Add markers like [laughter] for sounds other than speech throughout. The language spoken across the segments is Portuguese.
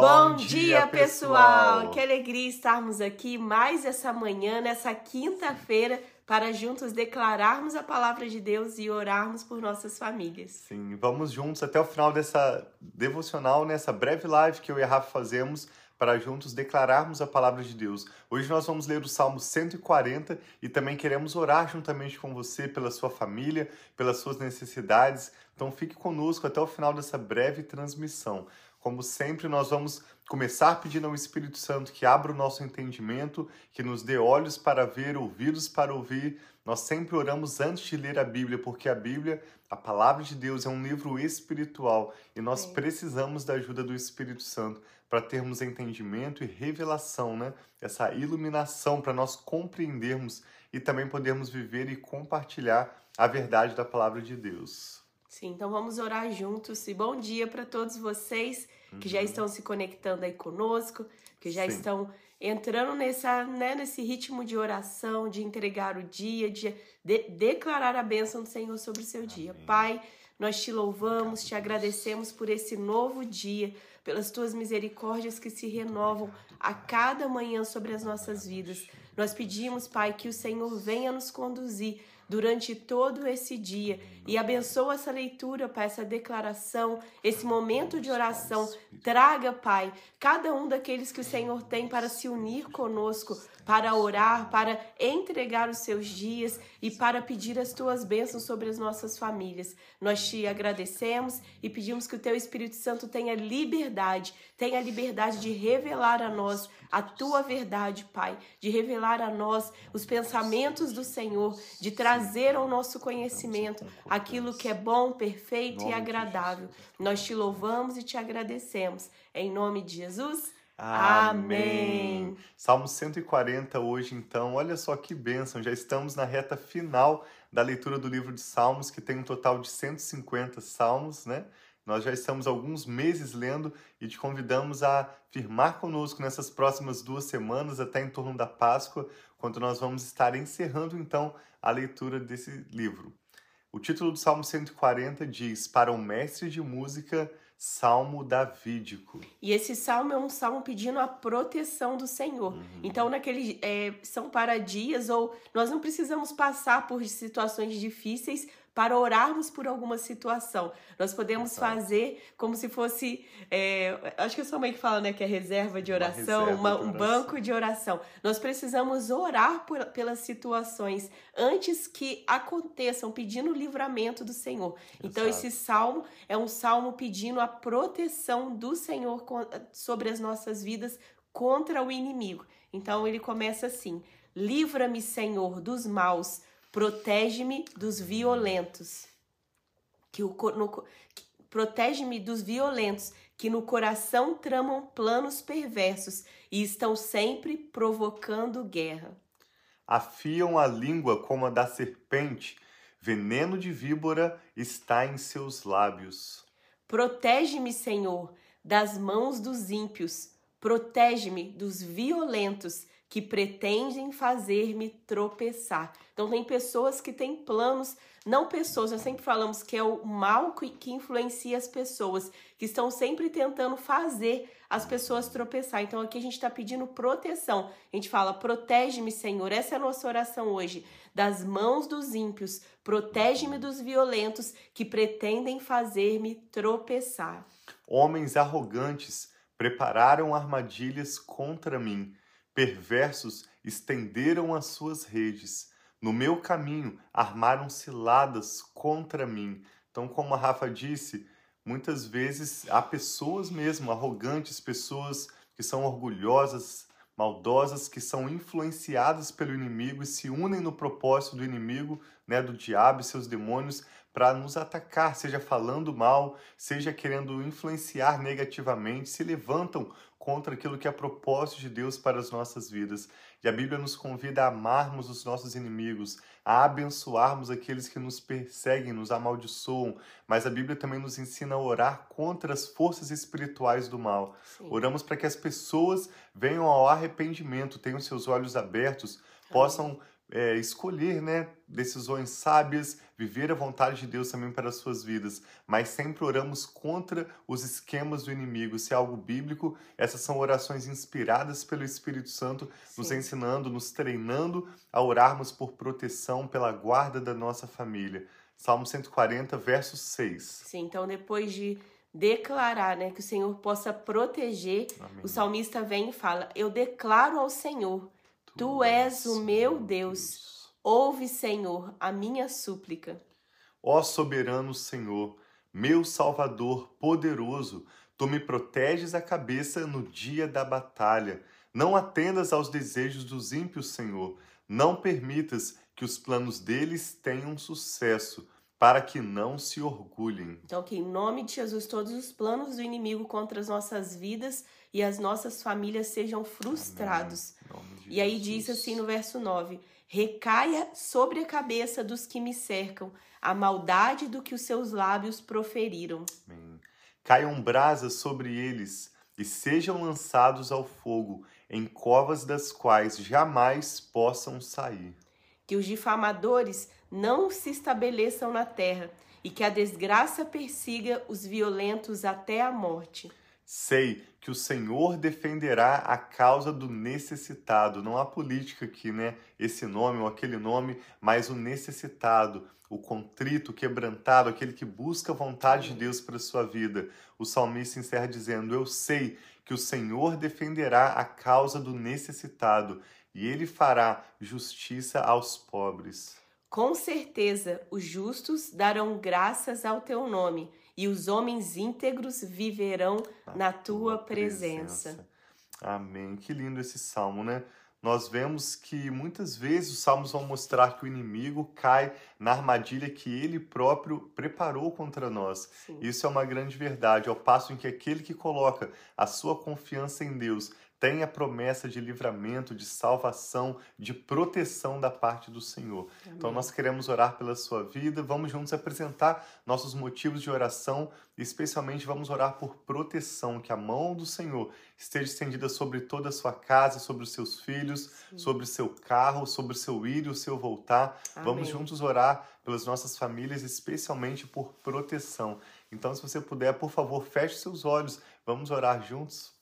Bom, Bom dia, dia pessoal. pessoal! Que alegria estarmos aqui mais essa manhã, nessa quinta-feira, para juntos declararmos a palavra de Deus e orarmos por nossas famílias. Sim, vamos juntos até o final dessa devocional, nessa breve live que eu e a Rafa fazemos para juntos declararmos a palavra de Deus. Hoje nós vamos ler o Salmo 140 e também queremos orar juntamente com você pela sua família, pelas suas necessidades. Então fique conosco até o final dessa breve transmissão. Como sempre, nós vamos começar pedindo ao Espírito Santo que abra o nosso entendimento, que nos dê olhos para ver, ouvidos para ouvir. Nós sempre oramos antes de ler a Bíblia, porque a Bíblia, a palavra de Deus, é um livro espiritual e nós Sim. precisamos da ajuda do Espírito Santo para termos entendimento e revelação, né? Essa iluminação para nós compreendermos e também podermos viver e compartilhar a verdade da palavra de Deus. Sim, então vamos orar juntos. E bom dia para todos vocês que já uhum. estão se conectando aí conosco, que já Sim. estão entrando nessa, né, nesse ritmo de oração, de entregar o dia, de, de declarar a bênção do Senhor sobre o seu Amém. dia. Pai, nós te louvamos, te agradecemos por esse novo dia, pelas tuas misericórdias que se renovam a cada manhã sobre as nossas vidas. Nós pedimos, Pai, que o Senhor venha nos conduzir durante todo esse dia e abençoa essa leitura, Pai, essa declaração, esse momento de oração. Traga, Pai, cada um daqueles que o Senhor tem para se unir conosco, para orar, para entregar os seus dias e para pedir as tuas bênçãos sobre as nossas famílias. Nós te agradecemos e pedimos que o teu Espírito Santo tenha liberdade, tenha liberdade de revelar a nós a tua verdade, Pai, de revelar a nós os pensamentos do Senhor, de trazer ao nosso conhecimento aquilo que é bom, perfeito e agradável. Nós te louvamos e te agradecemos. Em nome de Jesus. Amém. Amém. Salmo 140 hoje, então. Olha só que bênção. Já estamos na reta final da leitura do livro de Salmos, que tem um total de 150 salmos, né? Nós já estamos alguns meses lendo e te convidamos a firmar conosco nessas próximas duas semanas, até em torno da Páscoa, quando nós vamos estar encerrando então a leitura desse livro. O título do Salmo 140 diz: Para o mestre de música, Salmo Davídico. E esse salmo é um salmo pedindo a proteção do Senhor. Uhum. Então, naquele é, são para dias ou nós não precisamos passar por situações difíceis para orarmos por alguma situação. Nós podemos Exato. fazer como se fosse. É, acho que é sua mãe que fala, né? Que é reserva de oração, uma reserva uma, de oração. um banco de oração. Nós precisamos orar por, pelas situações antes que aconteçam, pedindo o livramento do Senhor. Então, Exato. esse salmo é um salmo pedindo a proteção do Senhor sobre as nossas vidas contra o inimigo. Então, ele começa assim: Livra-me, Senhor, dos maus Protege-me dos violentos. Que o no, protege-me dos violentos que no coração tramam planos perversos e estão sempre provocando guerra. Afiam a língua como a da serpente, veneno de víbora está em seus lábios. Protege-me, Senhor, das mãos dos ímpios, protege-me dos violentos que pretendem fazer-me tropeçar. Então, tem pessoas que têm planos, não pessoas, nós sempre falamos que é o mal que, que influencia as pessoas, que estão sempre tentando fazer as pessoas tropeçar. Então, aqui a gente está pedindo proteção. A gente fala: protege-me, Senhor. Essa é a nossa oração hoje. Das mãos dos ímpios, protege-me dos violentos que pretendem fazer-me tropeçar. Homens arrogantes prepararam armadilhas contra mim Perversos estenderam as suas redes. No meu caminho armaram ciladas contra mim. Então, como a Rafa disse, muitas vezes há pessoas mesmo arrogantes, pessoas que são orgulhosas, maldosas, que são influenciadas pelo inimigo e se unem no propósito do inimigo, né, do diabo e seus demônios, para nos atacar, seja falando mal, seja querendo influenciar negativamente, se levantam contra aquilo que é propósito de Deus para as nossas vidas. E a Bíblia nos convida a amarmos os nossos inimigos, a abençoarmos aqueles que nos perseguem, nos amaldiçoam, mas a Bíblia também nos ensina a orar contra as forças espirituais do mal. Sim. Oramos para que as pessoas venham ao arrependimento, tenham seus olhos abertos, possam é, escolher né, decisões sábias, viver a vontade de Deus também para as suas vidas, mas sempre oramos contra os esquemas do inimigo. Se é algo bíblico, essas são orações inspiradas pelo Espírito Santo, Sim. nos ensinando, nos treinando a orarmos por proteção, pela guarda da nossa família. Salmo 140, verso 6. Sim, então depois de declarar, né, que o Senhor possa proteger, Amém. o salmista vem e fala: Eu declaro ao Senhor Tu és o meu Deus. Ouve, Senhor, a minha súplica. Ó soberano Senhor, meu Salvador poderoso, tu me proteges a cabeça no dia da batalha. Não atendas aos desejos dos ímpios, Senhor. Não permitas que os planos deles tenham sucesso, para que não se orgulhem. Então, que em nome de Jesus, todos os planos do inimigo contra as nossas vidas e as nossas famílias sejam frustrados. E aí diz assim no verso 9: Recaia sobre a cabeça dos que me cercam a maldade do que os seus lábios proferiram. Amém. Caiam brasas sobre eles e sejam lançados ao fogo, em covas das quais jamais possam sair. Que os difamadores não se estabeleçam na terra e que a desgraça persiga os violentos até a morte. Sei que o Senhor defenderá a causa do necessitado. Não há política aqui, né? Esse nome ou aquele nome, mas o necessitado, o contrito, o quebrantado, aquele que busca a vontade de Deus para sua vida. O salmista encerra dizendo: Eu sei que o Senhor defenderá a causa do necessitado e ele fará justiça aos pobres. Com certeza, os justos darão graças ao teu nome e os homens íntegros viverão na, tua, presença. presença. Amém. Que lindo esse salmo, né? Nós vemos que muitas vezes os salmos vão mostrar que o inimigo cai na armadilha que ele próprio preparou contra nós. Sim. Isso é uma grande verdade, ao passo em que aquele que coloca a sua confiança em Deus tem a promessa de livramento, de salvação, de proteção da parte do Senhor. Amém. Então nós queremos orar pela sua vida, vamos juntos apresentar nossos motivos de oração e especialmente vamos orar por proteção, que a mão do Senhor esteja estendida sobre toda a sua casa, sobre os seus filhos, Sim. sobre o seu carro, sobre o seu ir e o seu voltar. Amém. Vamos juntos orar pelas nossas famílias, especialmente por proteção. Então, se você puder, por favor, feche seus olhos. Vamos orar juntos.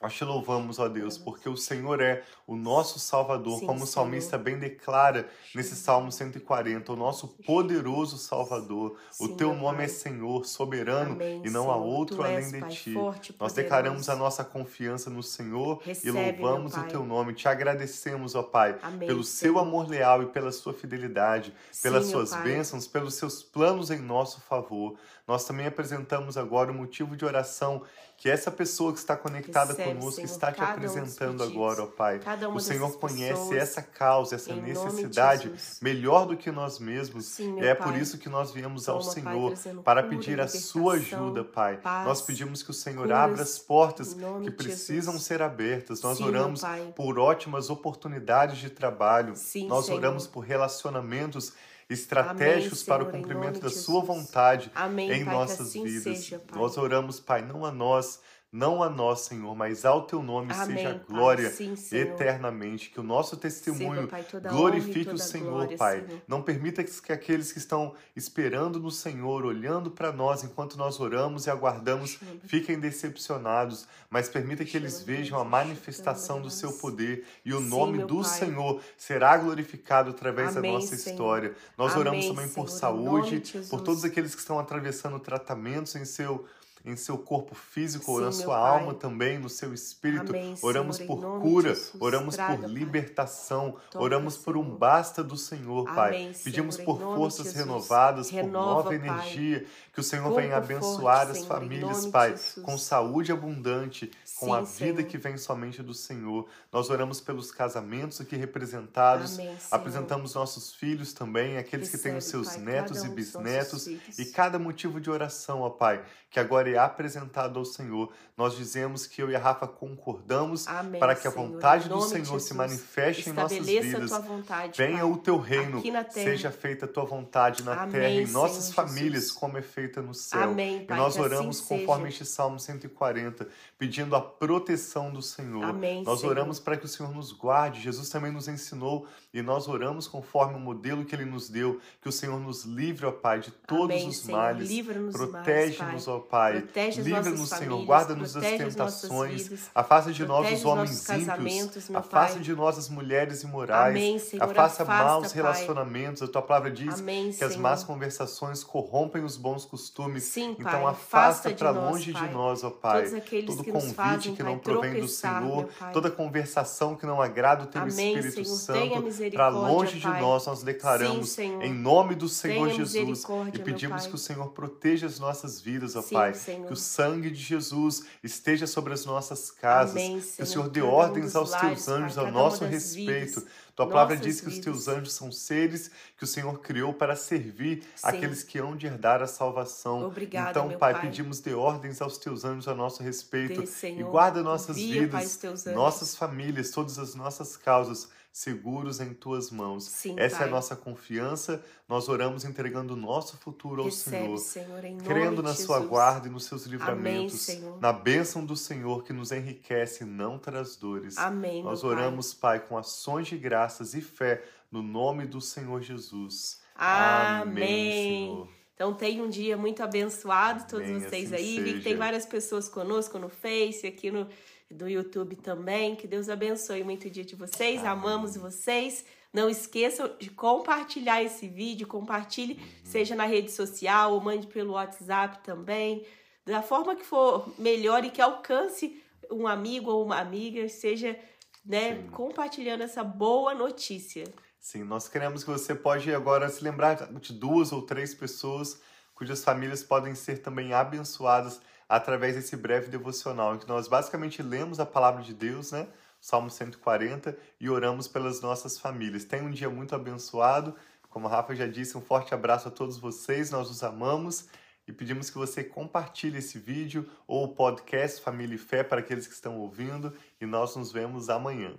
Nós te louvamos, ó Deus, porque o Senhor é o nosso Salvador, Sim, como o salmista Senhor. bem declara nesse Salmo 140, o nosso poderoso Salvador. Sim, o teu nome é Senhor, soberano, Amém, e não Senhor. há outro tu além de ti. Forte, Nós declaramos a nossa confiança no Senhor Recebe, e louvamos o teu nome. Te agradecemos, ó Pai, Amém, pelo Senhor. seu amor leal e pela sua fidelidade, pelas suas bênçãos, pelos seus planos em nosso favor. Nós também apresentamos agora o motivo de oração que essa pessoa que está conectada Recebe, conosco Senhor, está te apresentando agora, ó Pai. O Senhor conhece essa causa, essa necessidade melhor do que nós mesmos. Sim, é pai. por isso que nós viemos ao Senhor pai, para pedir a sua ajuda, Pai. Paz, nós pedimos que o Senhor curas, abra as portas que precisam Jesus. ser abertas. Nós Sim, oramos por ótimas oportunidades de trabalho. Sim, nós Senhor. oramos por relacionamentos estratégicos Amém, para o cumprimento da sua vontade Amém, em pai, nossas assim vidas. Seja, Nós oramos, Pai, não a nós, não a nós, Senhor, mas ao teu nome Amém, seja glória Sim, eternamente. Que o nosso testemunho Pai, glorifique o Senhor, glória, Pai. Senhor. Não permita que aqueles que estão esperando no Senhor, olhando para nós enquanto nós oramos e aguardamos, fiquem decepcionados, mas permita que eles vejam a manifestação do seu poder e o nome do Pai. Senhor será glorificado através Amém, da nossa Senhor. história. Nós oramos também por saúde, por todos aqueles que estão atravessando tratamentos em seu em seu corpo físico, Sim, na sua alma também, no seu espírito. Amém, oramos Senhor, por cura, oramos Traga, por libertação, Pai. oramos por um basta do Senhor, Pai. Amém, Pedimos por forças renovadas, Renova, por nova Pai. energia, que o Senhor venha abençoar forte, as Senhor, famílias, Pai, com saúde abundante, com Sim, a vida Senhor. que vem somente do Senhor. Nós oramos pelos casamentos aqui representados, Amém, apresentamos nossos filhos também, aqueles Recebe, que têm os seus Pai, netos um e bisnetos, e cada motivo de oração, ó Pai, que agora é apresentado ao Senhor. Nós dizemos que eu e a Rafa concordamos Amém, para que a Senhor. vontade do Senhor se Jesus, manifeste em nossas vidas. tua vontade, Venha Pai. o teu reino, seja feita a tua vontade na Amém, terra, em nossas Senhor famílias, Jesus. como é feita no céu. Amém, e Pai, nós que assim oramos conforme seja. este Salmo 140, pedindo a proteção do Senhor. Amém, nós Senhor. oramos para que o Senhor nos guarde. Jesus também nos ensinou e nós oramos conforme o modelo que ele nos deu, que o Senhor nos livre, ó Pai, de todos Amém, os Senhor. males, Protege-nos, ó Pai. As Livra-nos, Senhor. Guarda-nos das as tentações. vidas, Afasta de nós os homens ímpios. Afasta Pai. de nós as mulheres imorais. Amém, Senhor. Afasta, Afasta, maus Pai. relacionamentos. A tua palavra diz Amém, que as Senhor. más conversações corrompem os bons costumes. Sim, então Pai. afasta para longe Pai. de nós, ó Pai. Todo que convite fazem, que Pai, não provém do Senhor, Pai. toda conversação que não agrada o teu Amém, Espírito Senhor. Santo, para longe de Pai. nós, nós declaramos Sim, em nome do Senhor Jesus e pedimos Pai. que o Senhor proteja as nossas vidas, ó Sim, Pai. Senhor. Que o sangue de Jesus esteja sobre as nossas casas. Amém, que o Senhor. Senhor dê Cada ordens aos teus anjos Pai, ao nosso respeito. vidas, Tua palavra nossas diz que os teus vidas. anjos são seres que o Senhor criou para servir Sim. aqueles que hão de herdar a salvação. Obrigada, então, pai, Pai. pedimos de ordens aos teus anjos a nosso respeito Dê, Senhor. e guarda nossas Envia, Pai, vidas, anjos. nossas famílias, todas as nossas causas seguros em tuas mãos. Sim, Essa é Pai. a nossa confiança. Nós oramos entregando o nosso futuro ao Recebe, Senhor. Senhor, em nome Crendo na sua Jesus. guarda e nos seus livramentos, Senhor. na bênção do Senhor que nos enriquece e não traz dores. Amém, Nós meu Pai. oramos, Pai, com ações de graças e fé no nome do Senhor Jesus. Amém. Senhor. Então tenha um dia muito abençoado, todos Amém, vocês assim aí. Vi que seja. tem várias pessoas conosco no Face, aqui no do YouTube também. Que Deus abençoe muito o dia de vocês. Amém. Amamos vocês. Não esqueçam de compartilhar esse vídeo, compartilhe, Uhum. seja na rede social ou mande pelo WhatsApp também. Da forma que for melhor e que alcance um amigo ou uma amiga, seja né, Sim. compartilhando essa boa notícia. Sim, nós queremos que você pode agora se lembrar de duas ou três pessoas cujas famílias podem ser também abençoadas através desse breve devocional, em que nós basicamente lemos a palavra de Deus, né? Salmo 140, e oramos pelas nossas famílias. Tenha um dia muito abençoado. Como a Rafa já disse, um forte abraço a todos vocês, nós os amamos e pedimos que você compartilhe esse vídeo ou o podcast Família e Fé para aqueles que estão ouvindo e nós nos vemos amanhã.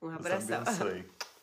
Um Deus abração. abençoe. [laughs]